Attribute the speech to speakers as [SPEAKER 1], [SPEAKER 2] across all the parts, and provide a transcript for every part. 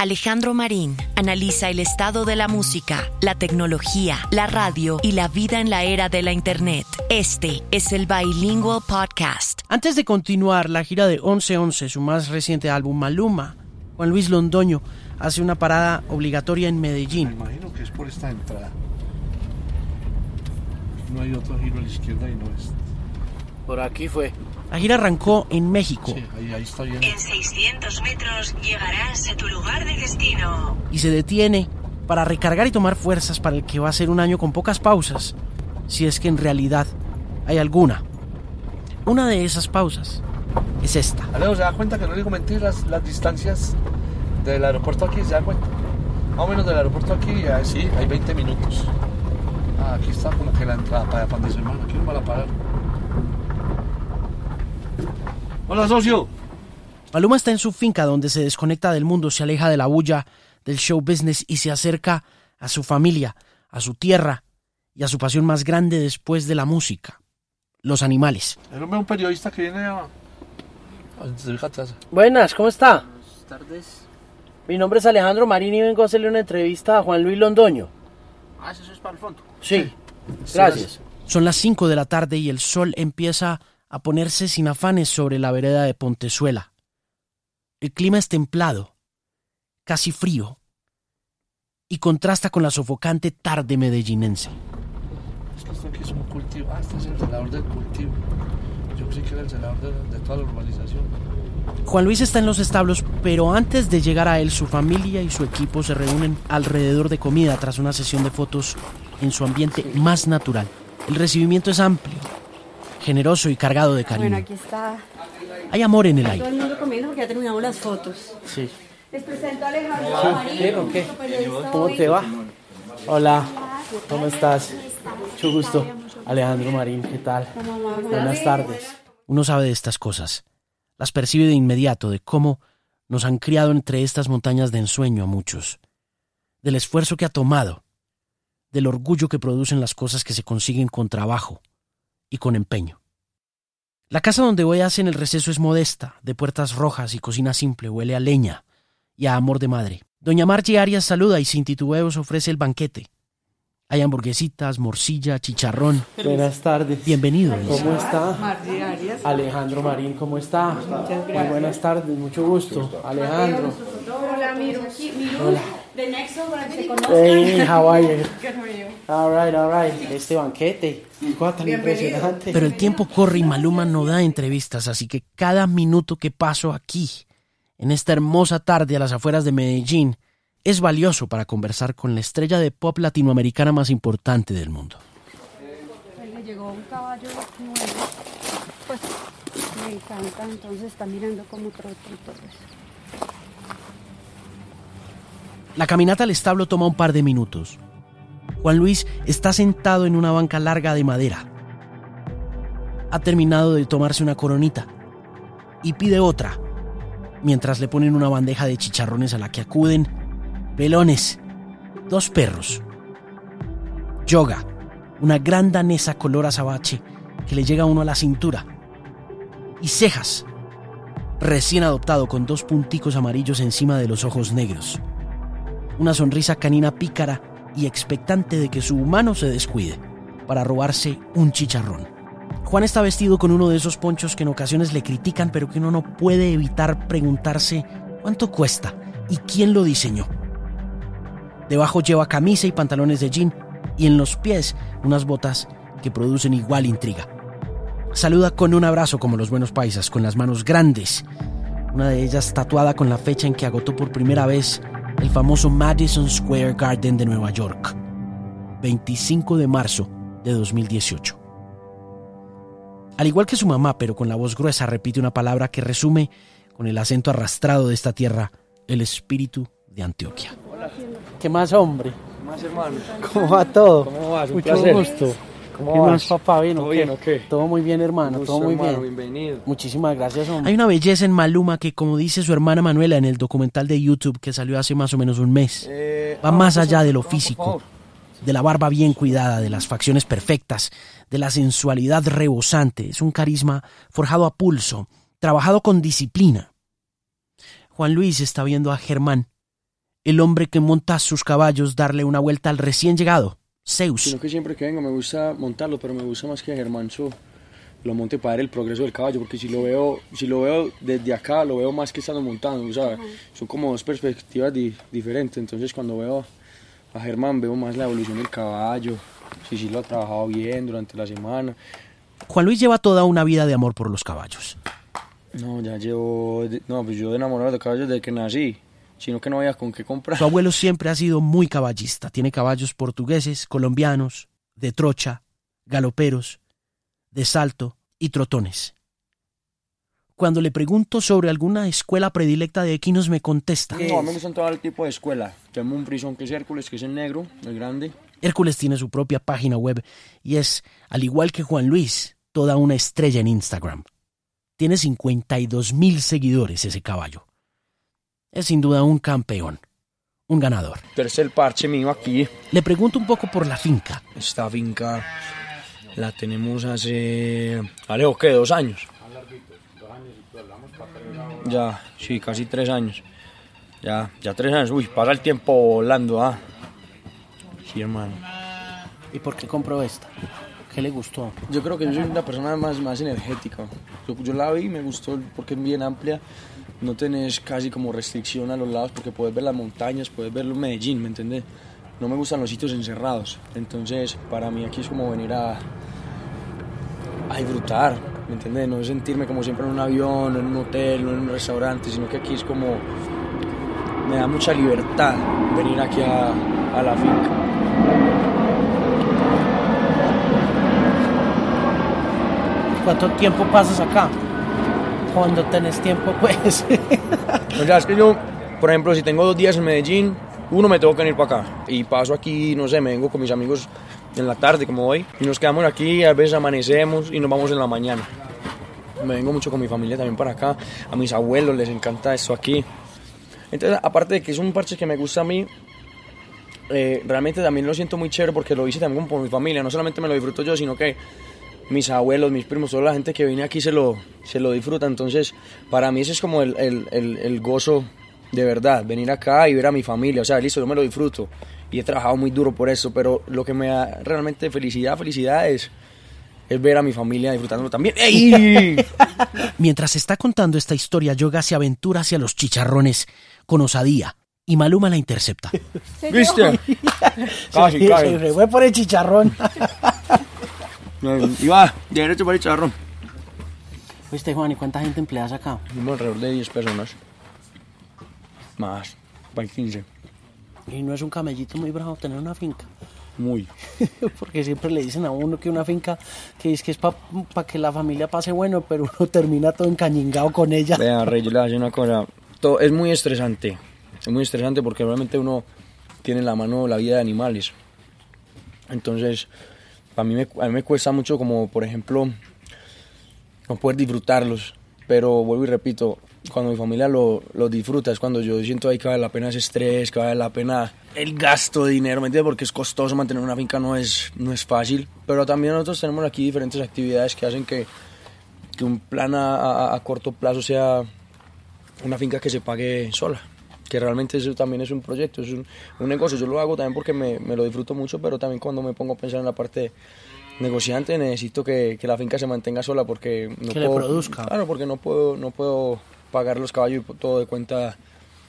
[SPEAKER 1] Alejandro Marín analiza el estado de la música, la tecnología, la radio y la vida en la era de la Internet. Este es el Bilingual Podcast.
[SPEAKER 2] Antes de continuar la gira de 1111, su más reciente álbum Maluma, Juan Luis Londoño hace una parada obligatoria en Medellín.
[SPEAKER 3] Me imagino que es por esta entrada. No hay otro giro a la izquierda y no es.
[SPEAKER 4] Por aquí fue.
[SPEAKER 2] La gira arrancó en México
[SPEAKER 3] Sí, ahí, ahí está bien.
[SPEAKER 5] En 600 metros llegarás a tu lugar de destino.
[SPEAKER 2] y se detiene para recargar y tomar fuerzas para el que va a ser un año con pocas pausas, si es que en realidad hay alguna. Una de esas pausas es esta.
[SPEAKER 3] Alejo, ¿se da cuenta que no digo mentiras? Las distancias del aeropuerto aquí, ¿se da cuenta? Más o menos del aeropuerto aquí, ah, sí, hay 20 minutos. Ah, aquí está como que la entrada para para donde su hermano. Aquí no van a parar. Hola, socio.
[SPEAKER 2] Maluma está en su finca donde se desconecta del mundo, se aleja de la bulla del show business y se acerca a su familia, a su tierra y a su pasión más grande después de la música, los animales.
[SPEAKER 3] Era un periodista que viene a...
[SPEAKER 4] Buenas, ¿cómo está?
[SPEAKER 6] Buenas tardes.
[SPEAKER 4] Mi nombre es Alejandro Marín y vengo a hacerle una entrevista a Juan Luis Londoño.
[SPEAKER 6] Ah, eso es para el fondo.
[SPEAKER 4] Sí, gracias.
[SPEAKER 2] Son las 5 de la tarde y el sol empieza a ponerse sin afanes sobre la vereda de Pontezuela. El clima es templado, casi frío, y contrasta con la sofocante tarde medellinense.
[SPEAKER 3] Es que esto aquí es un cultivo. Ah, este es el celador del cultivo. Yo creí que era el celador de, de toda la urbanización.
[SPEAKER 2] Juan Luis está en los establos, pero antes de llegar a él, su familia y su equipo se reúnen alrededor de comida tras una sesión de fotos en su ambiente más natural. El recibimiento es amplio, generoso y cargado de
[SPEAKER 7] Bueno,
[SPEAKER 2] cariño.
[SPEAKER 7] aquí está
[SPEAKER 2] Hay amor en el
[SPEAKER 7] todo
[SPEAKER 2] aire.
[SPEAKER 7] el mundo comiendo porque ya terminamos las fotos.
[SPEAKER 4] Sí.
[SPEAKER 7] Les presento a Alejandro Marín,
[SPEAKER 4] ¿Qué? ¿Cómo te va? Hola, ¿cómo estás? Mucho gusto. Alejandro Marín, ¿qué tal? Buenas tardes.
[SPEAKER 2] Uno sabe de estas cosas. Las percibe de inmediato, de cómo nos han criado entre estas montañas de ensueño a muchos. Del esfuerzo que ha tomado. Del orgullo que producen las cosas que se consiguen con trabajo y con empeño. La casa donde voy hace en el receso es modesta, de puertas rojas y cocina simple, huele a leña y a amor de madre. Doña Margie Arias saluda y sin titubeos ofrece el banquete. Hay hamburguesitas, morcilla, chicharrón.
[SPEAKER 4] Buenas tardes.
[SPEAKER 2] Bienvenido.
[SPEAKER 4] ¿Cómo está?
[SPEAKER 7] Margie Arias.
[SPEAKER 4] Alejandro Marín, ¿cómo está?
[SPEAKER 7] gracias.
[SPEAKER 4] Muy buenas tardes, mucho gusto. Alejandro.
[SPEAKER 7] Hola, Miru. Miru, the next one para que se conozcan.
[SPEAKER 4] Hey, how are you?
[SPEAKER 7] Good for you.
[SPEAKER 4] All right, all right. Este banquete. Cosa tan impresionante.
[SPEAKER 2] Pero el tiempo corre y Maluma no da entrevistas, así que cada minuto que paso aquí, en esta hermosa tarde a las afueras de Medellín, es valioso para conversar con la estrella de pop latinoamericana más importante del mundo.
[SPEAKER 7] Le llegó un caballo nuevo. Pues me encanta, entonces está mirando como trota y todo eso.
[SPEAKER 2] La caminata al establo toma un par de minutos. Juan Luis está sentado en una banca larga de madera. Ha terminado de tomarse una coronita y pide otra, mientras le ponen una bandeja de chicharrones a la que acuden pelones, dos perros, yoga, una gran danesa color azabache que le llega a uno a la cintura, y cejas, recién adoptado con dos punticos amarillos encima de los ojos negros. Una sonrisa canina pícara y expectante de que su humano se descuide para robarse un chicharrón. Juan está vestido con uno de esos ponchos que en ocasiones le critican, pero que uno no puede evitar preguntarse cuánto cuesta y quién lo diseñó. Debajo lleva camisa y pantalones de jean y en los pies unas botas que producen igual intriga. Saluda con un abrazo como los buenos paisas, con las manos grandes, una de ellas tatuada con la fecha en que agotó por primera vez el famoso Madison Square Garden de Nueva York, 25 de marzo de 2018. Al igual que su mamá, pero con la voz gruesa, repite una palabra que resume, con el acento arrastrado de esta tierra, el espíritu de Antioquia.
[SPEAKER 4] ¿Qué más, hombre?
[SPEAKER 6] más hermano?
[SPEAKER 4] ¿Cómo va todo?
[SPEAKER 6] ¿Cómo vas?
[SPEAKER 4] Mucho
[SPEAKER 6] placer.
[SPEAKER 4] gusto.
[SPEAKER 6] ¿Cómo
[SPEAKER 4] ¿Qué
[SPEAKER 6] vas?
[SPEAKER 4] más, papá? ¿Bien o
[SPEAKER 6] ¿Todo bien?
[SPEAKER 4] Todo muy bien, hermano.
[SPEAKER 6] Gusto,
[SPEAKER 4] todo muy
[SPEAKER 6] hermano,
[SPEAKER 4] bien.
[SPEAKER 6] Bienvenido.
[SPEAKER 4] Muchísimas gracias, hombre.
[SPEAKER 2] Hay una belleza en Maluma que, como dice su hermana Manuela en el documental de YouTube que salió hace más o menos un mes,
[SPEAKER 6] Eh,
[SPEAKER 2] va
[SPEAKER 6] ah,
[SPEAKER 2] más
[SPEAKER 6] por
[SPEAKER 2] allá de lo físico, de la barba bien cuidada, de las facciones perfectas, de la sensualidad rebosante. Es un carisma forjado a pulso, trabajado con disciplina. Juan Luis está viendo a Germán, el hombre que monta sus caballos darle una vuelta al recién llegado, Zeus.
[SPEAKER 8] Sino que siempre que vengo me gusta montarlo, pero me gusta más que Germán so lo monte para ver el progreso del caballo, porque si lo veo, si lo veo desde acá, lo veo más que estando montando, o sea, son como dos perspectivas di- diferentes, entonces cuando veo a Germán veo más la evolución del caballo, si sí lo ha trabajado bien durante la semana,
[SPEAKER 2] Juan Luis lleva toda una vida de amor por los caballos.
[SPEAKER 8] no, ya llevo, no, pues yo enamorado de caballos desde que nací, sino que no había con qué comprar.
[SPEAKER 2] Su abuelo siempre ha sido muy caballista. Tiene caballos portugueses, colombianos, de trocha, galoperos, de salto y trotones. Cuando le pregunto sobre alguna escuela predilecta de equinos me contesta.
[SPEAKER 8] No, me gustan todo el tipo de escuela. Tengo un frisón que es Hércules, que es el negro, el grande.
[SPEAKER 2] Hércules tiene su propia página web y es, al igual que Juan Luis, toda una estrella en Instagram. Tiene 52 mil seguidores ese caballo. Es sin duda un campeón, un ganador.
[SPEAKER 8] Tercer parche mío aquí.
[SPEAKER 2] Le pregunto un poco por la finca.
[SPEAKER 8] Esta finca la tenemos hace, Alejo, ¿qué? ¿Dos años? Ya, sí, casi tres años. Ya, ya tres años. Uy, pasa el tiempo volando, ¿ah? Sí, hermano.
[SPEAKER 4] ¿Y por qué compró esta? ¿Qué le gustó?
[SPEAKER 8] Yo creo que yo soy una persona más, más energética. Yo, yo la vi y me gustó porque es bien amplia. No tenés casi como restricción a los lados porque puedes ver las montañas, puedes ver Medellín, ¿me entendés? No me gustan los sitios encerrados. Entonces, para mí aquí es como venir a, a disfrutar, ¿me entendés? No sentirme como siempre en un avión, en un hotel, no en un restaurante, sino que aquí es como... Me da mucha libertad venir aquí a, a la finca.
[SPEAKER 4] ¿Cuánto tiempo pasas acá? Cuando tenés tiempo, pues.
[SPEAKER 8] O sea, es que yo, por ejemplo, si tengo dos días en Medellín, uno me tengo que venir para acá. Y paso aquí, no sé, me vengo con mis amigos en la tarde, como hoy, y nos quedamos aquí, a veces amanecemos y nos vamos en la mañana. Me vengo mucho con mi familia también para acá, a mis abuelos les encanta esto aquí. Entonces, aparte de que es un parche que me gusta a mí, eh, realmente también lo siento muy chévere porque lo hice también por mi familia, no solamente me lo disfruto yo, sino que mis abuelos, mis primos, toda la gente que viene aquí se lo, se lo disfruta. Entonces, para mí ese es como el, el, el, el gozo de verdad, venir acá y ver a mi familia. O sea, listo, yo me lo disfruto y he trabajado muy duro por eso, pero lo que me da realmente felicidad, felicidad es, es ver a mi familia disfrutándolo también. ¡Ey!
[SPEAKER 2] Mientras está contando esta historia, Yoga se aventura hacia los chicharrones con osadía y Maluma la intercepta.
[SPEAKER 8] ¿Viste? Casi,
[SPEAKER 4] Se
[SPEAKER 8] casi.
[SPEAKER 4] fue por el chicharrón.
[SPEAKER 8] Y va, de derecho para el charrón.
[SPEAKER 4] Viste, Juan, ¿y cuánta gente empleas acá?
[SPEAKER 8] Somos alrededor de 10 personas. Más, para 15.
[SPEAKER 4] Y no es un camellito muy bravo tener una finca.
[SPEAKER 8] Muy.
[SPEAKER 4] Porque siempre le dicen a uno que una finca que es que es para que la familia pase bueno, pero uno termina todo encañingado con ella.
[SPEAKER 8] Vea, Rey, yo le voy a decir una cosa. Todo, es muy estresante. Es muy estresante porque realmente uno tiene en la mano la vida de animales. Entonces, a mí me, a mí me cuesta mucho como, por ejemplo, no poder disfrutarlos. Pero vuelvo y repito, cuando mi familia lo, lo disfruta es cuando yo siento ahí que vale la pena ese estrés, que vale la pena el gasto de dinero, ¿me entiendes? Porque es costoso mantener una finca, no es, no es fácil. Pero también nosotros tenemos aquí diferentes actividades que hacen que, que un plan a, a- a corto plazo sea una finca que se pague sola. Que realmente eso también es un proyecto, es un, un negocio. Yo lo hago también porque me, me lo disfruto mucho, pero también cuando me pongo a pensar en la parte negociante necesito que, que la finca se mantenga sola porque no
[SPEAKER 4] Que le
[SPEAKER 8] puedo,
[SPEAKER 4] produzca.
[SPEAKER 8] Claro, porque no puedo, no puedo pagar los caballos y todo de cuenta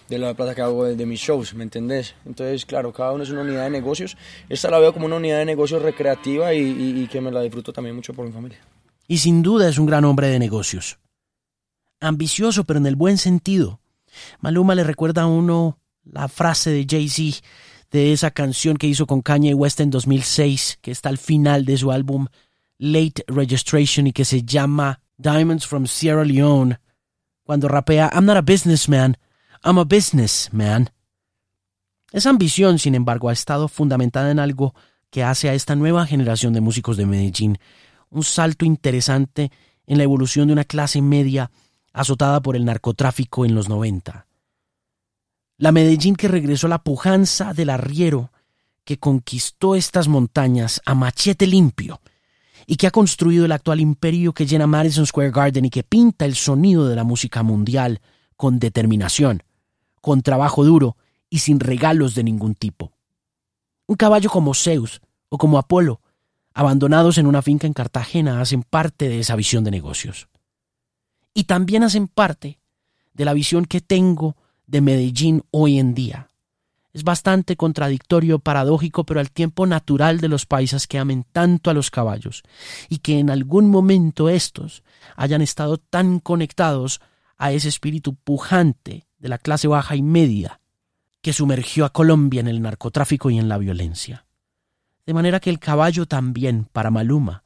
[SPEAKER 8] de la plata que hago de, de mis shows, ¿me entendés? Entonces, claro, cada uno es una unidad de negocios. Esta la veo como una unidad de negocios recreativa y, y- y que me la disfruto también mucho por mi familia.
[SPEAKER 2] Y sin duda es un gran hombre de negocios. Ambicioso, pero en el buen sentido. Maluma le recuerda a uno la frase de Jay-Z de esa canción que hizo con Kanye West en 2006, que está al final de su álbum Late Registration y que se llama Diamonds from Sierra Leone, cuando rapea I'm not a businessman, I'm a businessman. Esa ambición, sin embargo, ha estado fundamentada en algo que hace a esta nueva generación de músicos de Medellín un salto interesante en la evolución de una clase media azotada por el narcotráfico en los 90. La Medellín que regresó a la pujanza del arriero, que conquistó estas montañas a machete limpio y que ha construido el actual imperio que llena Madison Square Garden y que pinta el sonido de la música mundial con determinación, con trabajo duro y sin regalos de ningún tipo. Un caballo como Zeus o como Apolo, abandonados en una finca en Cartagena, hacen parte de esa visión de negocios. Y también hacen parte de la visión que tengo de Medellín hoy en día. Es bastante contradictorio, paradójico, pero al tiempo natural de los paisas que amen tanto a los caballos y que en algún momento estos hayan estado tan conectados a ese espíritu pujante de la clase baja y media que sumergió a Colombia en el narcotráfico y en la violencia. De manera que el caballo también, para Maluma,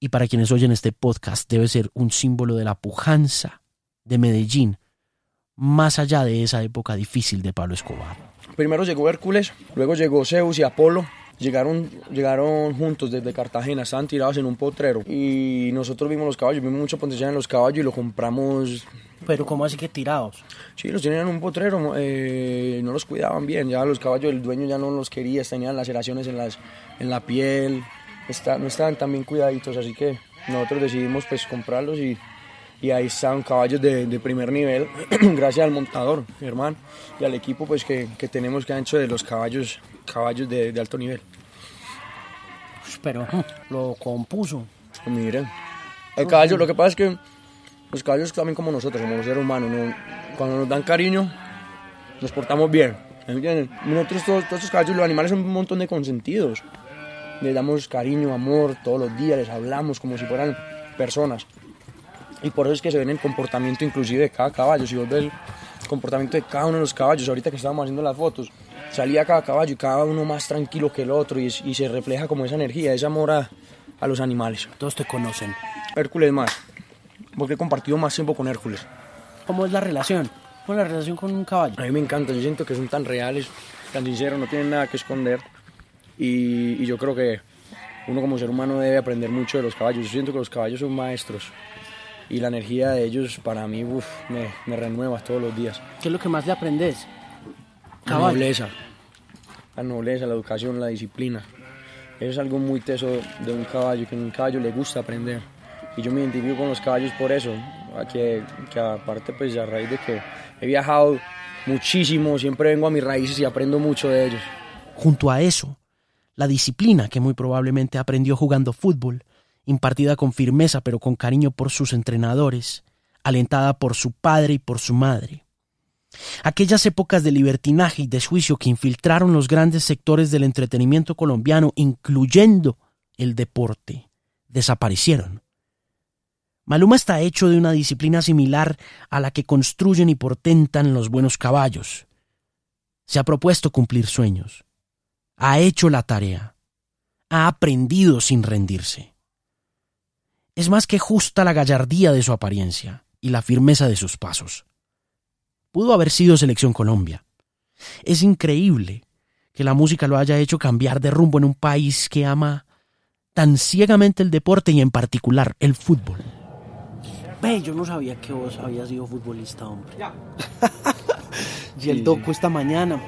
[SPEAKER 2] y para quienes oyen este podcast, debe ser un símbolo de la pujanza de Medellín, más allá de esa época difícil de Pablo Escobar.
[SPEAKER 8] Primero llegó Hércules, luego llegó Zeus y Apolo. Llegaron, llegaron juntos desde Cartagena, estaban tirados en un potrero. Y nosotros vimos los caballos, vimos mucho potencial en los caballos y lo compramos.
[SPEAKER 2] Pero ¿cómo así que tirados?
[SPEAKER 8] Sí, los tenían en un potrero, eh, no los cuidaban bien. Ya los caballos, el dueño ya no los quería, tenían laceraciones en, las, en la piel, está, no estaban tan bien cuidaditos. Así que nosotros decidimos pues comprarlos y y ahí están caballos de, de primer nivel, gracias al montador, mi hermano, y al equipo pues que, que tenemos que han hecho de los caballos, caballos de, de alto nivel.
[SPEAKER 2] Pero lo compuso.
[SPEAKER 8] Miren, el caballo, lo que pasa es que los caballos también como nosotros, como los seres humanos, ¿no? cuando nos dan cariño, nos portamos bien. ¿entienden? Nosotros todos, todos estos caballos, los animales son un montón de consentidos. Les damos cariño, amor, todos los días les hablamos como si fueran personas. Y por eso es que se ven el comportamiento inclusive de cada caballo. Si vos ves el comportamiento de cada uno de los caballos, ahorita que estábamos haciendo las fotos, salía cada caballo y cada uno más tranquilo que el otro y, y se refleja como esa energía, ese amor a, a, los animales.
[SPEAKER 2] Todos te conocen.
[SPEAKER 8] Hércules más, porque he compartido más tiempo con Hércules.
[SPEAKER 2] ¿Cómo es la relación? ¿Cómo es la relación con un caballo?
[SPEAKER 8] A mí me encanta, yo siento que son tan reales, tan sinceros, no tienen nada que esconder. Y, y yo creo que uno como ser humano debe aprender mucho de los caballos. Yo siento que los caballos son maestros y la energía de ellos para mí uf, me, me, renueva todos los días.
[SPEAKER 2] ¿Qué es lo que más le aprendes?
[SPEAKER 8] La nobleza, la nobleza, la educación, la disciplina. Eso es algo muy teso de un caballo, que a un caballo le gusta aprender. Y yo me identifico con los caballos por eso, que, que aparte pues a raíz de que he viajado muchísimo, siempre vengo a mis raíces y aprendo mucho de ellos.
[SPEAKER 2] Junto a eso, la disciplina que muy probablemente aprendió jugando fútbol, impartida con firmeza pero con cariño por sus entrenadores, alentada por su padre y por su madre. Aquellas épocas de libertinaje y desjuicio que infiltraron los grandes sectores del entretenimiento colombiano, incluyendo el deporte, desaparecieron. Maluma está hecho de una disciplina similar a la que construyen y portentan los buenos caballos. Se ha propuesto cumplir sueños. Ha hecho la tarea. Ha aprendido sin rendirse. Es más que justa la gallardía de su apariencia y la firmeza de sus pasos. Pudo haber sido Selección Colombia. Es increíble que la música lo haya hecho cambiar de rumbo en un país que ama tan ciegamente el deporte y en particular el fútbol. Ve, yo no sabía que vos habías sido futbolista, hombre. y el
[SPEAKER 8] Sí,
[SPEAKER 2] docu
[SPEAKER 8] sí.
[SPEAKER 2] esta mañana,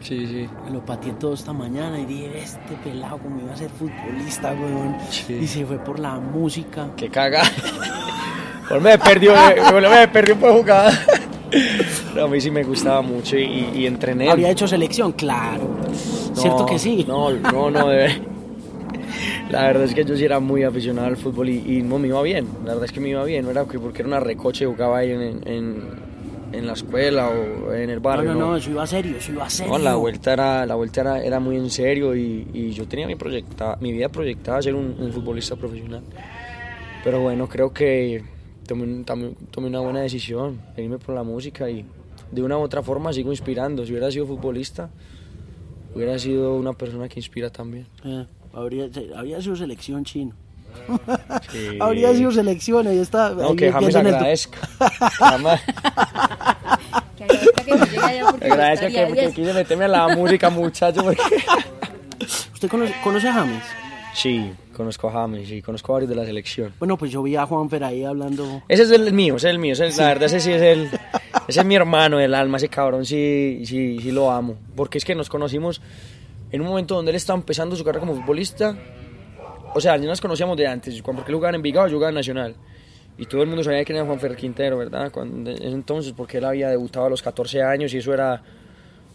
[SPEAKER 8] Sí, sí.
[SPEAKER 2] me lo pateé todo esta mañana y dije, este pelado como iba a ser futbolista, weón.
[SPEAKER 8] Sí.
[SPEAKER 2] Y se fue por la música.
[SPEAKER 8] Que caga. Por me perdió, eh, me perdió por jugada. Pero a mí sí me gustaba mucho y, y entrené.
[SPEAKER 2] ¿Habría hecho selección? Claro. ¿Cierto
[SPEAKER 8] No,
[SPEAKER 2] que sí?
[SPEAKER 8] No, no, no, de La verdad es que yo sí era muy aficionado al fútbol y, y no me iba bien. La verdad es que me iba bien, no era que porque era una recoche jugaba ahí en, en, en la escuela o en el
[SPEAKER 2] No,
[SPEAKER 8] barrio.
[SPEAKER 2] no, no, eso iba serio, eso iba serio.
[SPEAKER 8] No, la vuelta era, la vuelta era, era muy en serio y, y yo tenía mi, proyecta, mi vida proyectada a ser un, un futbolista profesional. Pero bueno, creo que tomé, también tomé una buena decisión, irme por la música y de una u otra forma sigo inspirando. Si hubiera sido futbolista, hubiera sido una persona que inspira también.
[SPEAKER 2] Eh, habría, habría sido selección chino.
[SPEAKER 8] Sí.
[SPEAKER 2] Habría sido selección, ahí está.
[SPEAKER 8] No,
[SPEAKER 2] ahí
[SPEAKER 8] que
[SPEAKER 2] el-
[SPEAKER 8] agradezca. Jamás
[SPEAKER 7] Que agradezca que no llegue allá porque estaría
[SPEAKER 8] que, que
[SPEAKER 7] diez.
[SPEAKER 8] quise meterme a la música, muchacho. Porque...
[SPEAKER 2] ¿Usted conoce, conoce a James?
[SPEAKER 8] Sí, conozco a James, sí, conozco a varios de la selección.
[SPEAKER 2] Bueno, pues yo vi a Juanfer ahí hablando.
[SPEAKER 8] Ese es el mío, ese es el mío, ese es- la verdad ese sí es el, ese es mi hermano del alma, ese cabrón sí, sí, sí lo amo, porque es que nos conocimos en un momento donde él estaba empezando su carrera como futbolista, o sea, ya nos conocíamos de antes, porque él jugaba en Envigado, yo jugaba en Nacional, y todo el mundo sabía quién era Juan Fer Quintero, ¿verdad? Cuando, entonces, porque él había debutado a los 14 años y eso era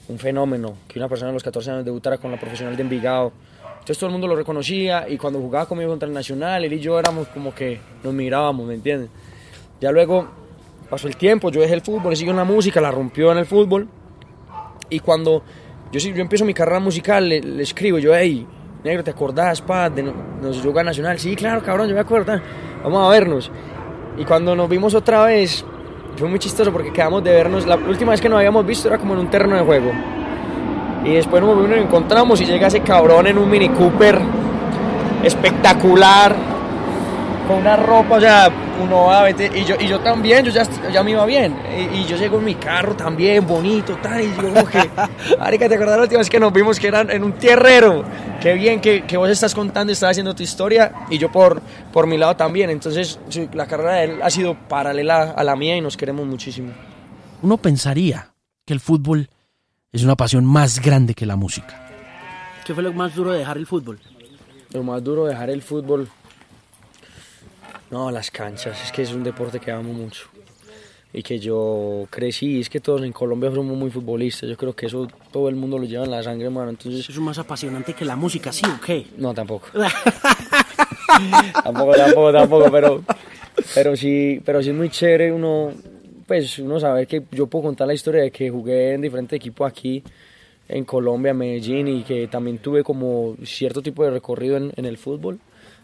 [SPEAKER 8] un fenómeno, que una persona a los 14 años debutara con la profesional de Envigado. Entonces todo el mundo lo reconocía y cuando jugaba conmigo contra el Nacional, él y yo éramos como que nos mirábamos, ¿me entiendes? Ya luego pasó el tiempo, yo dejé el fútbol, siguió en la música, la rompió en el fútbol. Y cuando yo, yo empiezo mi carrera musical, le, le escribo, yo, hey, negro, ¿te acordás, pa, de no- nos juega Nacional? Sí, claro, cabrón, yo me acuerdo, vamos a vernos. Y cuando nos vimos otra vez, fue muy chistoso porque quedamos de vernos, la última vez que nos habíamos visto era como en un terreno de juego. Y después nos nos encontramos y llega ese cabrón en un Mini Cooper espectacular, con una ropa, o sea, uno va, vete, y yo, y yo también, yo ya, ya me iba bien. Y, y yo llego en mi carro también, bonito, tal, y yo como que, Arica, ¿te acuerdas la última vez que nos vimos que eran en un tierrero? Qué bien que, que vos estás contando y estás haciendo tu historia, y yo por, por mi lado también. Entonces, sí, la carrera de él ha sido paralela a la mía y nos queremos muchísimo.
[SPEAKER 2] Uno pensaría que el fútbol es una pasión más grande que la música.
[SPEAKER 4] ¿Qué fue lo más duro de dejar el fútbol?
[SPEAKER 8] Lo más duro de dejar el fútbol. No, las canchas. Es que es un deporte que amo mucho. Y que yo crecí. Es que todos en Colombia somos muy futbolistas. Yo creo que eso todo el mundo lo lleva en la sangre, hermano. Entonces,
[SPEAKER 4] Eso es más apasionante que la música, ¿sí o qué?
[SPEAKER 8] no, tampoco. tampoco, tampoco, tampoco. Pero, pero sí, pero sí es muy chévere uno. Pues uno sabe que yo puedo contar la historia de que jugué en diferentes equipos aquí en Colombia, en Medellín, y que también tuve como cierto tipo de recorrido en, en el fútbol.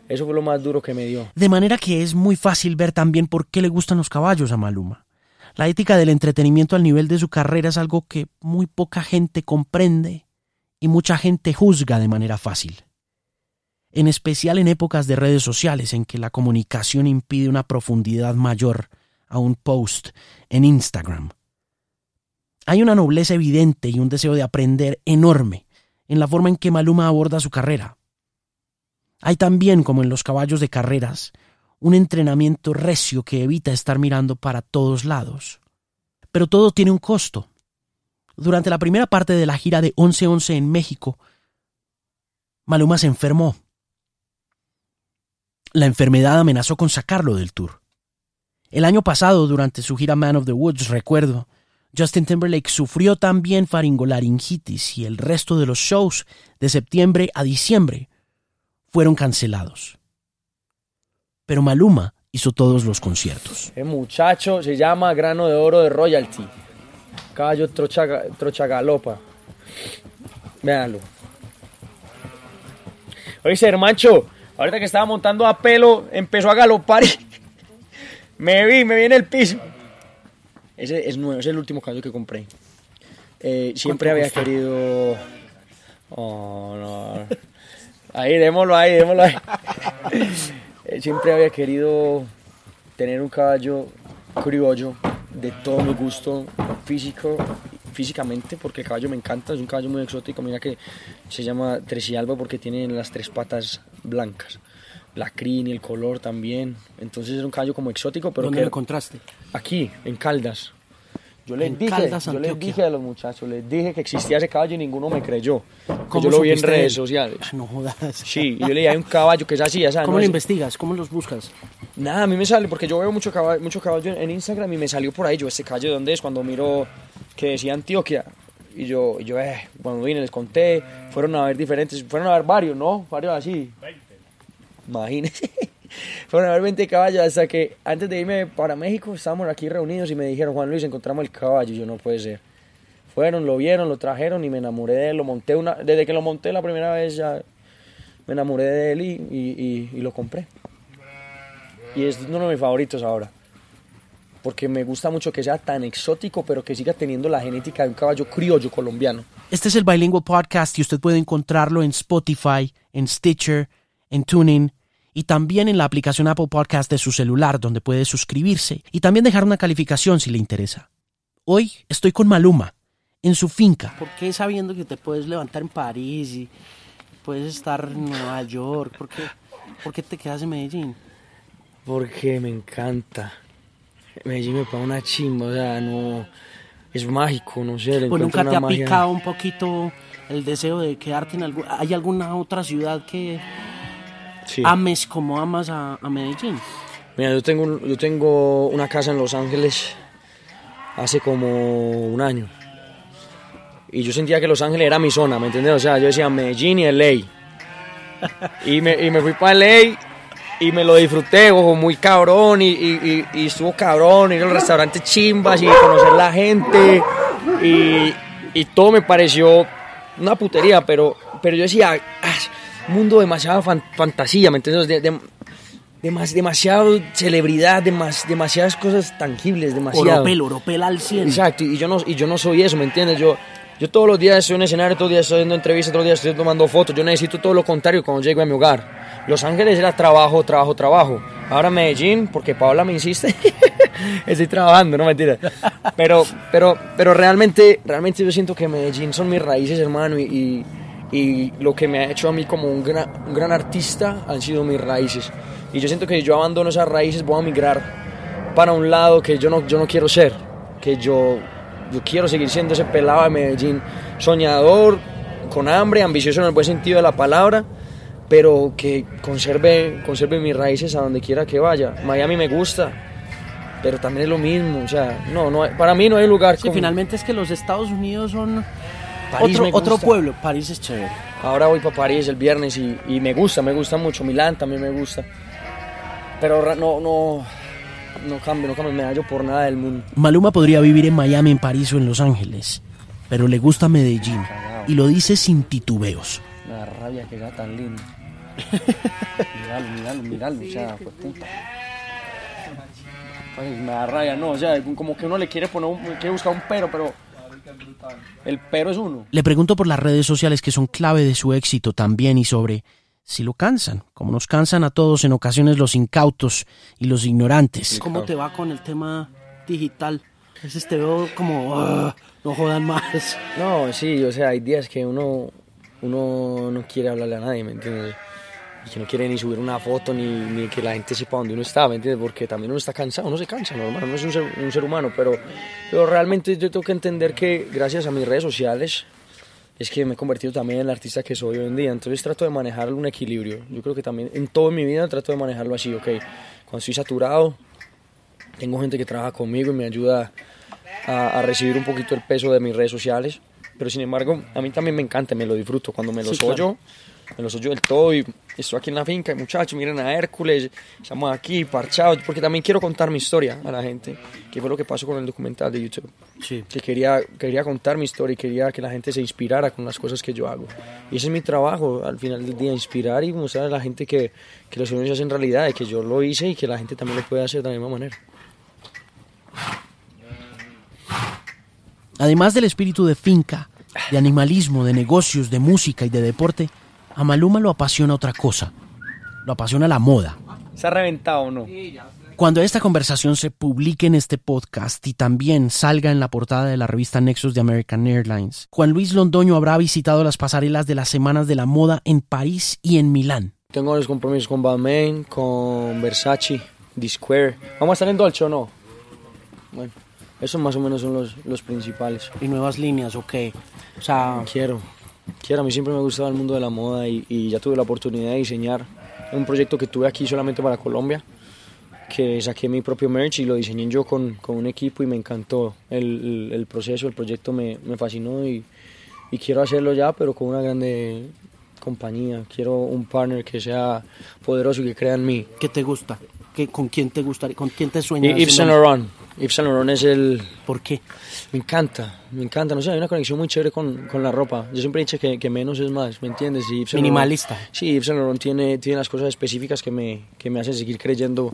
[SPEAKER 8] Eso fue lo más duro que me dio.
[SPEAKER 2] De manera que es muy fácil ver también por qué le gustan los caballos a Maluma. La ética del entretenimiento al nivel de su carrera es algo que muy poca gente comprende y mucha gente juzga de manera fácil. En especial en épocas de redes sociales en que la comunicación impide una profundidad mayor a un post en Instagram. Hay una nobleza evidente y un deseo de aprender enorme en la forma en que Maluma aborda su carrera. Hay también, como en los caballos de carreras, un entrenamiento recio que evita estar mirando para todos lados. Pero todo tiene un costo. Durante la primera parte de la gira de 11-11 en México, Maluma se enfermó. La enfermedad amenazó con sacarlo del tour. El año pasado, durante su gira Man of the Woods, recuerdo, Justin Timberlake sufrió también faringolaringitis y el resto de los shows de septiembre a diciembre fueron cancelados. Pero Maluma hizo todos los conciertos.
[SPEAKER 8] El muchacho se llama Grano de Oro de Royalty. Caballo trocha, trocha galopa. Véanlo. Oye, hermancho, ahorita que estaba montando a pelo, empezó a galopar y me vi, me vi en el piso. Ese es nuevo, ese es el último caballo que compré. Eh, siempre había querido... Oh, no. Ahí, démoslo ahí, démoslo ahí. Eh, siempre había querido tener un caballo criollo de todo mi gusto físico, físicamente, porque el caballo me encanta, es un caballo muy exótico, mira que se llama Tresialba porque tiene las tres patas blancas, la crin y el color también, entonces es un caballo como exótico, pero
[SPEAKER 4] ¿Dónde
[SPEAKER 8] que
[SPEAKER 4] lo encontraste?
[SPEAKER 8] aquí, en Caldas. Yo les,
[SPEAKER 4] En
[SPEAKER 8] dije,
[SPEAKER 4] Caldas,
[SPEAKER 8] yo les dije a los muchachos, les dije que existía ese caballo y ninguno me creyó. que
[SPEAKER 4] ¿Cómo
[SPEAKER 8] Yo lo vi en redes sociales.
[SPEAKER 4] Ah, No jodas.
[SPEAKER 8] Sí, y yo le dije, hay un caballo que es así, o sea,
[SPEAKER 4] ¿Cómo
[SPEAKER 8] no
[SPEAKER 4] lo
[SPEAKER 8] es-
[SPEAKER 4] investigas? ¿Cómo los buscas?
[SPEAKER 8] Nada, a mí me sale, porque yo veo mucho caballo, mucho caballo en, en Instagram y me salió por ahí, yo, este caballo de dónde es, cuando miro que decía Antioquia. Y yo, y yo eh, cuando vine les conté, fueron a ver diferentes, fueron a ver varios, ¿no? Varios así. 20. Imagínense. Fueron a ver 20 caballos hasta que antes de irme para México estábamos aquí reunidos y me dijeron, Juan Luis, encontramos el caballo. Yo, no puede ser. Fueron, lo vieron, lo trajeron y me enamoré de él, lo monté una, desde que lo monté la primera vez ya me enamoré de él y, y- y- lo compré. Y es uno de mis favoritos ahora. Porque me gusta mucho que sea tan exótico, pero que siga teniendo la genética de un caballo criollo colombiano.
[SPEAKER 2] Este es el Bilingual Podcast y usted puede encontrarlo en Spotify, en Stitcher, en TuneIn y también en la aplicación Apple Podcast de su celular donde puede suscribirse y también dejar una calificación si le interesa. Hoy estoy con Maluma en su finca.
[SPEAKER 4] ¿Por qué sabiendo que te puedes levantar en París y puedes estar en Nueva York? ¿Por qué, por qué te quedas en Medellín?
[SPEAKER 8] Porque me encanta. Medellín me paga una chimba, o sea, no. Es mágico, no sé.
[SPEAKER 4] Pues nunca te ha
[SPEAKER 8] magia.
[SPEAKER 4] picado un poquito el deseo de quedarte en algún... ¿Hay alguna otra ciudad que
[SPEAKER 8] Sí.
[SPEAKER 4] ames como amas a, a Medellín?
[SPEAKER 8] Mira, yo tengo, un- yo tengo una casa en Los Ángeles hace como un año. y yo sentía que Los Ángeles era mi zona, ¿me entiendes? O sea, yo decía Medellín y LA. Y me, y me fui para LA y me lo disfruté, ojo, muy cabrón, y, y, y, y estuvo cabrón, ir al restaurante chimbas y conocer la gente, y, y todo me pareció una putería, pero, pero yo decía, ah, mundo demasiado fan- fantasía, ¿me entiendes? De, de- demas- demasiado celebridad, demas- demasiadas cosas tangibles, demasiado.
[SPEAKER 2] Oropel, oropel al 100.
[SPEAKER 8] Exacto, y yo no, y yo no soy eso, ¿me entiendes? Yo, yo todos los días estoy en escenario, todos los días estoy haciendo entrevistas, todos los días estoy tomando fotos. Yo necesito todo lo contrario cuando llego a mi hogar. Los Ángeles era trabajo, trabajo, trabajo. Ahora Medellín, porque Paola me insiste, estoy trabajando, no mentira. Pero, pero, pero realmente, realmente yo siento que Medellín son mis raíces, hermano, y, y, y lo que me ha hecho a mí como un gran, un gran artista han sido mis raíces. Y yo siento que si yo abandono esas raíces voy a migrar para un lado que yo no, yo no quiero ser, que yo, yo quiero seguir siendo ese pelado de Medellín, soñador, con hambre, ambicioso en el buen sentido de la palabra, pero que conserve, conserve mis raíces a donde quiera que vaya. Miami me gusta, pero también es lo mismo, o sea, no, no para mí no hay lugar
[SPEAKER 2] Sí,
[SPEAKER 8] como-
[SPEAKER 2] finalmente es que los Estados Unidos son
[SPEAKER 8] París
[SPEAKER 2] otro,
[SPEAKER 8] me
[SPEAKER 2] otro
[SPEAKER 8] gusta.
[SPEAKER 2] pueblo. París es chévere.
[SPEAKER 8] Ahora voy para París el viernes y, y me gusta, me gusta mucho. Milán también me gusta. Pero no, no, no cambio, no cambio medallo por nada del mundo.
[SPEAKER 2] Maluma podría vivir en Miami, en París o en Los Ángeles, pero le gusta Medellín y lo dice sin titubeos.
[SPEAKER 8] Me da rabia que sea tan lindo. míralo, míralo, míralo, o sea, fue puta. Ay, me da rabia, no, o sea, como que uno le quiere poner, un, quiere buscar un pero, pero el pero es uno.
[SPEAKER 2] Le pregunto por las redes sociales que son clave de su éxito también y sobre si lo cansan, como nos cansan a todos en ocasiones los incautos y los ignorantes. ¿Cómo te va con el tema digital? A veces te veo como, "Ah, no jodan más.
[SPEAKER 8] No, sí, o sea, hay días que uno, uno no quiere hablarle a nadie, ¿me entiendes? Que no quiere ni subir una foto ni, que la gente sepa dónde uno está, ¿me entiendes? Porque también uno está cansado, uno se cansa, normal, uno es un ser, un ser humano, pero, pero realmente yo tengo que entender que gracias a mis redes sociales es que me he convertido también en el artista que soy hoy en día, entonces trato de manejar un equilibrio. Yo creo que también en toda mi vida trato de manejarlo así, ok, cuando estoy saturado, tengo gente que trabaja conmigo y me ayuda a, a recibir un poquito el peso de mis redes sociales. Pero sin embargo, a mí también me encanta, me lo disfruto. Cuando me lo
[SPEAKER 2] Sí,
[SPEAKER 8] soy
[SPEAKER 2] claro.
[SPEAKER 8] me lo soy yo del todo y estoy aquí en la finca, y muchachos, miren a Hércules, estamos aquí parchados, porque también quiero contar mi historia a la gente, que fue lo que pasó con el documental de YouTube.
[SPEAKER 2] Sí.
[SPEAKER 8] Que quería, quería contar mi historia y quería que la gente se inspirara con las cosas que yo hago. Y ese es mi trabajo, al final del día, inspirar y mostrar a la gente que, que los sueños se hacen realidad, que yo lo hice y que la gente también lo puede hacer de la misma manera.
[SPEAKER 2] Además del espíritu de finca, de animalismo, de negocios, de música y de deporte, a Maluma lo apasiona otra cosa. Lo apasiona la moda.
[SPEAKER 8] ¿Se ha reventado o no?
[SPEAKER 2] Cuando esta conversación se publique en este podcast y también salga en la portada de la revista Nexus de American Airlines, Juan Luis Londoño habrá visitado las pasarelas de las Semanas de la Moda en París y en Milán.
[SPEAKER 8] Tengo los compromisos con Balmain, con Versace, D-Square. ¿Vamos a estar en Dolce o no? Bueno, esos más o menos son los, los principales.
[SPEAKER 2] Y nuevas líneas, ok. O sea,
[SPEAKER 8] Quiero, quiero. A mí siempre me ha gustado el mundo de la moda y, y ya tuve la oportunidad de diseñar un proyecto que tuve aquí solamente para Colombia, que saqué mi propio merch y lo diseñé yo con, con un equipo y me encantó el, el- el proceso, el proyecto me, me fascinó y, y quiero hacerlo ya, pero con una grande compañía. Quiero un partner que sea poderoso y que crea en mí.
[SPEAKER 2] ¿qué te gusta? ¿Qué, ¿Con quién te gustaría? ¿Con quién te sueñas?
[SPEAKER 8] Y Yves Saint Laurent. Yves Saint es el...
[SPEAKER 2] ¿Por qué?
[SPEAKER 8] Me encanta, me encanta. No sé, hay una conexión muy chévere con, con la ropa. Yo siempre he dicho que, que menos es más, ¿me entiendes? Y Yves Saint Laurent-
[SPEAKER 2] Minimalista.
[SPEAKER 8] sí, Yves Saint Laurent tiene, tiene las cosas específicas que me, que me hacen seguir creyendo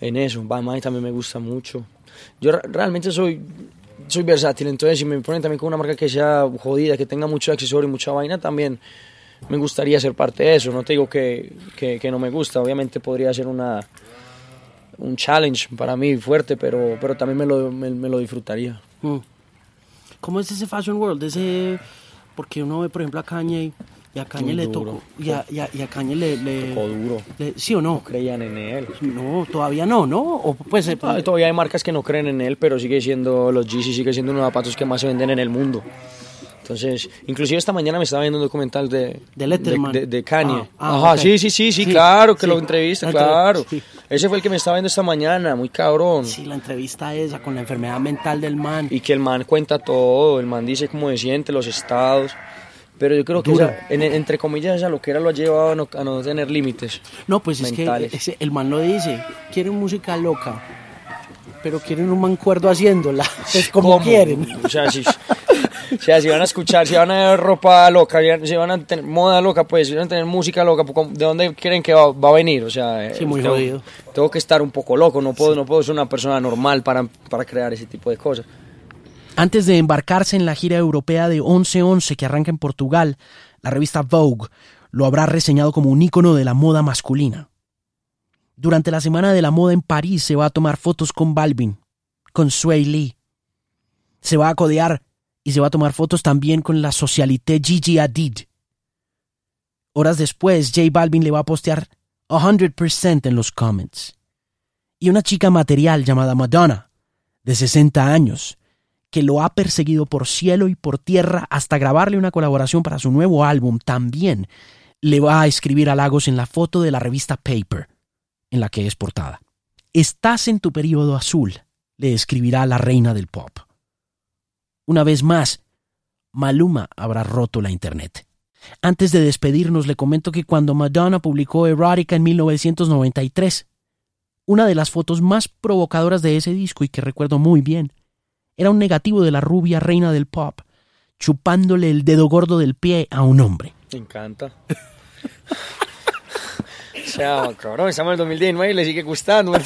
[SPEAKER 8] en eso. Balmain también me gusta mucho. Yo re- realmente soy, soy versátil, entonces si me ponen también con una marca que sea jodida, que tenga mucho accesorio y mucha vaina, también me gustaría ser parte de eso. No te digo que, que, que no me gusta, obviamente podría ser una un challenge para mí fuerte, pero, pero también me lo, me, me lo disfrutaría.
[SPEAKER 2] Mm. ¿Cómo es ese fashion world? Ese, porque uno ve, por ejemplo, a Kanye y a Kanye le tocó. Y a, y a- y a Kanye le. le-
[SPEAKER 8] Tocó duro.
[SPEAKER 2] le- ¿Sí o no?
[SPEAKER 8] Creían en él.
[SPEAKER 2] No, todavía no, ¿no? O pues.
[SPEAKER 8] Ah, Todavía hay marcas que no creen en él, pero sigue siendo los Yeezy, sigue siendo uno de los zapatos que más se venden en el mundo. Entonces, inclusive esta mañana me estaba viendo un documental de,
[SPEAKER 2] De Letterman.
[SPEAKER 8] de, de Kanye.
[SPEAKER 2] Ah, ah,
[SPEAKER 8] Ajá,
[SPEAKER 2] ok.
[SPEAKER 8] sí, sí, sí, sí, claro que
[SPEAKER 2] sí.
[SPEAKER 8] lo entrevista,
[SPEAKER 2] Lo
[SPEAKER 8] claro.
[SPEAKER 2] sí.
[SPEAKER 8] Ese fue el que me estaba viendo esta mañana, muy cabrón.
[SPEAKER 2] Sí, la entrevista esa con la enfermedad mental del man.
[SPEAKER 8] Y que el man cuenta todo, el man dice cómo se siente, los estados. Pero yo creo que,
[SPEAKER 2] Duro.
[SPEAKER 8] esa- en- entre comillas, esa loquera lo ha llevado a no, a no tener límites.
[SPEAKER 2] No, pues
[SPEAKER 8] mentales.
[SPEAKER 2] es que ese- el man lo dice. Quieren música loca, pero quieren un mancuerdo haciéndola. Es como
[SPEAKER 8] ¿Cómo?
[SPEAKER 2] quieren.
[SPEAKER 8] O sea, si, o sea, si van a escuchar, si van a ver ropa loca, si van a tener moda loca, pues si van a tener música loca, pues, ¿cómo- ¿de dónde creen que va, va a venir? O sea, eh,
[SPEAKER 2] Sí, muy
[SPEAKER 8] tengo,
[SPEAKER 2] jodido.
[SPEAKER 8] tengo que estar un poco loco, no puedo, no puedo ser una persona normal para, para crear ese tipo de cosas.
[SPEAKER 2] Antes de embarcarse en la gira europea de 11-11 que arranca en Portugal, la revista Vogue lo habrá reseñado como un ícono de la moda masculina. Durante la semana de la moda en París se va a tomar fotos con Balvin, con Sway Lee. Se va a codear y se va a tomar fotos también con la socialité Gigi Hadid. Horas después, J Balvin le va a postear 100% en los comments. Y una chica material llamada Madonna, de 60 años, que lo ha perseguido por cielo y por tierra hasta grabarle una colaboración para su nuevo álbum, también le va a escribir halagos en la foto de la revista Paper, en la que es portada. Estás en tu periodo azul, le escribirá la reina del pop. Una vez más, Maluma habrá roto la internet. Antes de despedirnos, le comento que cuando Madonna publicó Erotica en 1993, una de las fotos más provocadoras de ese disco y que recuerdo muy bien, era un negativo de la rubia reina del pop, chupándole el dedo gordo del pie a un hombre.
[SPEAKER 8] Me encanta. sea, cabrón, estamos en el 2019 y le sigue gustando.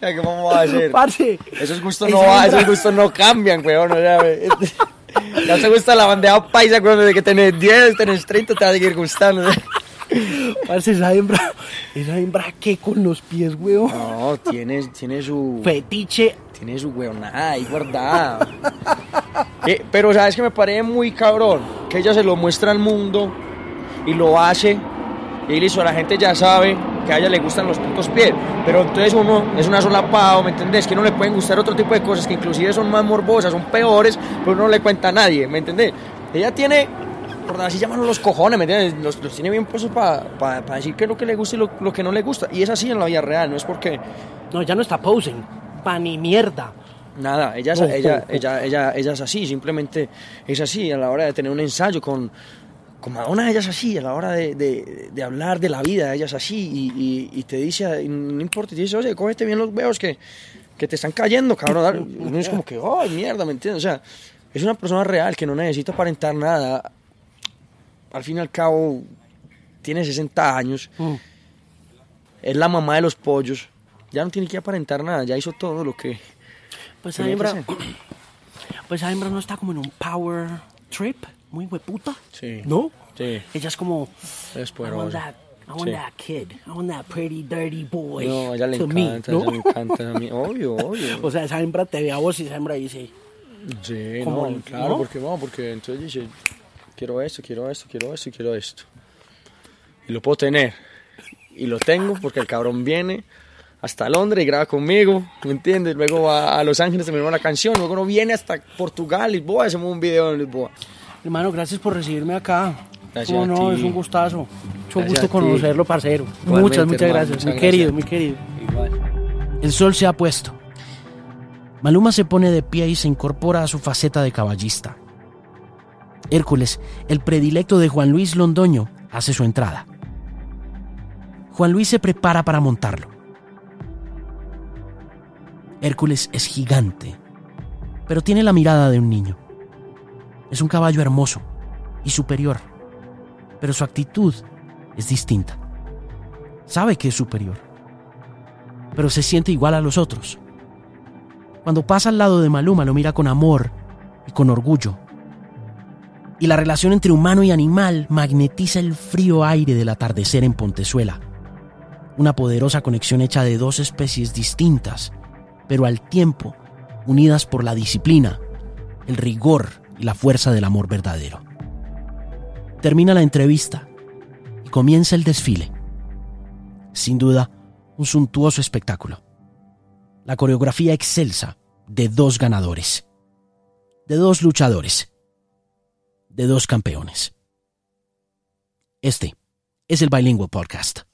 [SPEAKER 8] ¿qué vamos a hacer?
[SPEAKER 2] Parce,
[SPEAKER 8] Esos gustos no, esos gustos no cambian, weón. O sea, ya te gusta la bandeja paisa, weón, desde que tenés 10, tenés 30, te va a seguir gustando.
[SPEAKER 2] parce, esa hembra, esa hembra que con los pies, weón.
[SPEAKER 8] No, tiene, tiene su...
[SPEAKER 2] Fetiche.
[SPEAKER 8] Tiene su weonada ahí guardada. Eh, pero sabes que me parece muy cabrón que ella se lo muestra al mundo y lo hace y listo, la gente ya sabe que a ella le gustan los putos pies. Pero entonces uno es una sola pavo, ¿me entendés? Que no le pueden gustar otro tipo de cosas que inclusive son más morbosas, son peores, pero no le cuenta a nadie, ¿me entendés? Ella tiene, por así llamarlo, los cojones, ¿me entiendes? Los, los tiene bien puestos para decir qué es lo que le gusta y lo, lo que no le gusta. Y es así en la vida real, no es porque...
[SPEAKER 2] No, ya no está posing. Pa' ni mierda.
[SPEAKER 8] Nada, ella, es- ella, ella, ella, ella es así, simplemente es así a la hora de tener un ensayo con, con Madonna, ella es así, a la hora de, de- de hablar de la vida, ella es así y, y- y te dice, no importa, te dice, oye, cógete bien los huevos que, que te están cayendo, cabrón. dale". Uno es como que, ay, mierda, ¿me entiendes? O sea, es una persona real que no necesita aparentar nada. Al fin y al cabo, tiene 60 años,
[SPEAKER 2] Mm.
[SPEAKER 8] es la mamá de los pollos, ya no tiene que aparentar nada, ya hizo todo lo que...
[SPEAKER 2] Pues
[SPEAKER 8] hacer.
[SPEAKER 2] pues esa hembra no está como en un power trip, muy hueputa.
[SPEAKER 8] Sí.
[SPEAKER 2] ¿No?
[SPEAKER 8] Sí.
[SPEAKER 2] Ella es como,
[SPEAKER 8] Es
[SPEAKER 2] I want
[SPEAKER 8] poderosa.
[SPEAKER 2] that, I want
[SPEAKER 8] Sí.
[SPEAKER 2] that kid, I want that pretty dirty boy.
[SPEAKER 8] No, ella le
[SPEAKER 2] to me",
[SPEAKER 8] encanta, a
[SPEAKER 2] ¿no?
[SPEAKER 8] ella le encanta a mí. Obvio, obvio.
[SPEAKER 2] O sea, esa hembra te ve a vos y esa hembra dice,
[SPEAKER 8] Sí, no,
[SPEAKER 2] el-
[SPEAKER 8] claro,
[SPEAKER 2] ¿no?
[SPEAKER 8] porque no, porque entonces dice, quiero esto, quiero esto, quiero esto y quiero esto. Y lo puedo tener. Y lo tengo porque el cabrón viene hasta Londres y graba conmigo, ¿me entiendes? Luego va a Los Ángeles, terminó la canción, luego no viene hasta Portugal, Lisboa, hacemos un video en Lisboa.
[SPEAKER 2] Hermano, gracias por recibirme acá.
[SPEAKER 8] Gracias
[SPEAKER 2] Cómo
[SPEAKER 8] a
[SPEAKER 2] no,
[SPEAKER 8] ti.
[SPEAKER 2] es un gustazo. Mucho
[SPEAKER 8] Gracias
[SPEAKER 2] gusto
[SPEAKER 8] a
[SPEAKER 2] conocerlo, parcero.
[SPEAKER 8] Igualmente,
[SPEAKER 2] muchas, muchas
[SPEAKER 8] hermano,
[SPEAKER 2] gracias.
[SPEAKER 8] muchas
[SPEAKER 2] muy querido, muy querido.
[SPEAKER 8] Igual.
[SPEAKER 2] El sol se ha puesto. Maluma se pone de pie y se incorpora a su faceta de caballista. Hércules, el predilecto de Juan Luis Londoño, hace su entrada. Juan Luis se prepara para montarlo. Hércules es gigante, pero tiene la mirada de un niño. Es un caballo hermoso y superior, pero su actitud es distinta. Sabe que es superior, pero se siente igual a los otros. Cuando pasa al lado de Maluma lo mira con amor y con orgullo. Y la relación entre humano y animal magnetiza el frío aire del atardecer en Pontezuela. Una poderosa conexión hecha de dos especies distintas, pero al tiempo unidas por la disciplina, el rigor la fuerza del amor verdadero. Termina la entrevista y comienza el desfile. Sin duda, un suntuoso espectáculo. La coreografía excelsa de dos ganadores, de dos luchadores, de dos campeones. Este es el Bilingual Podcast.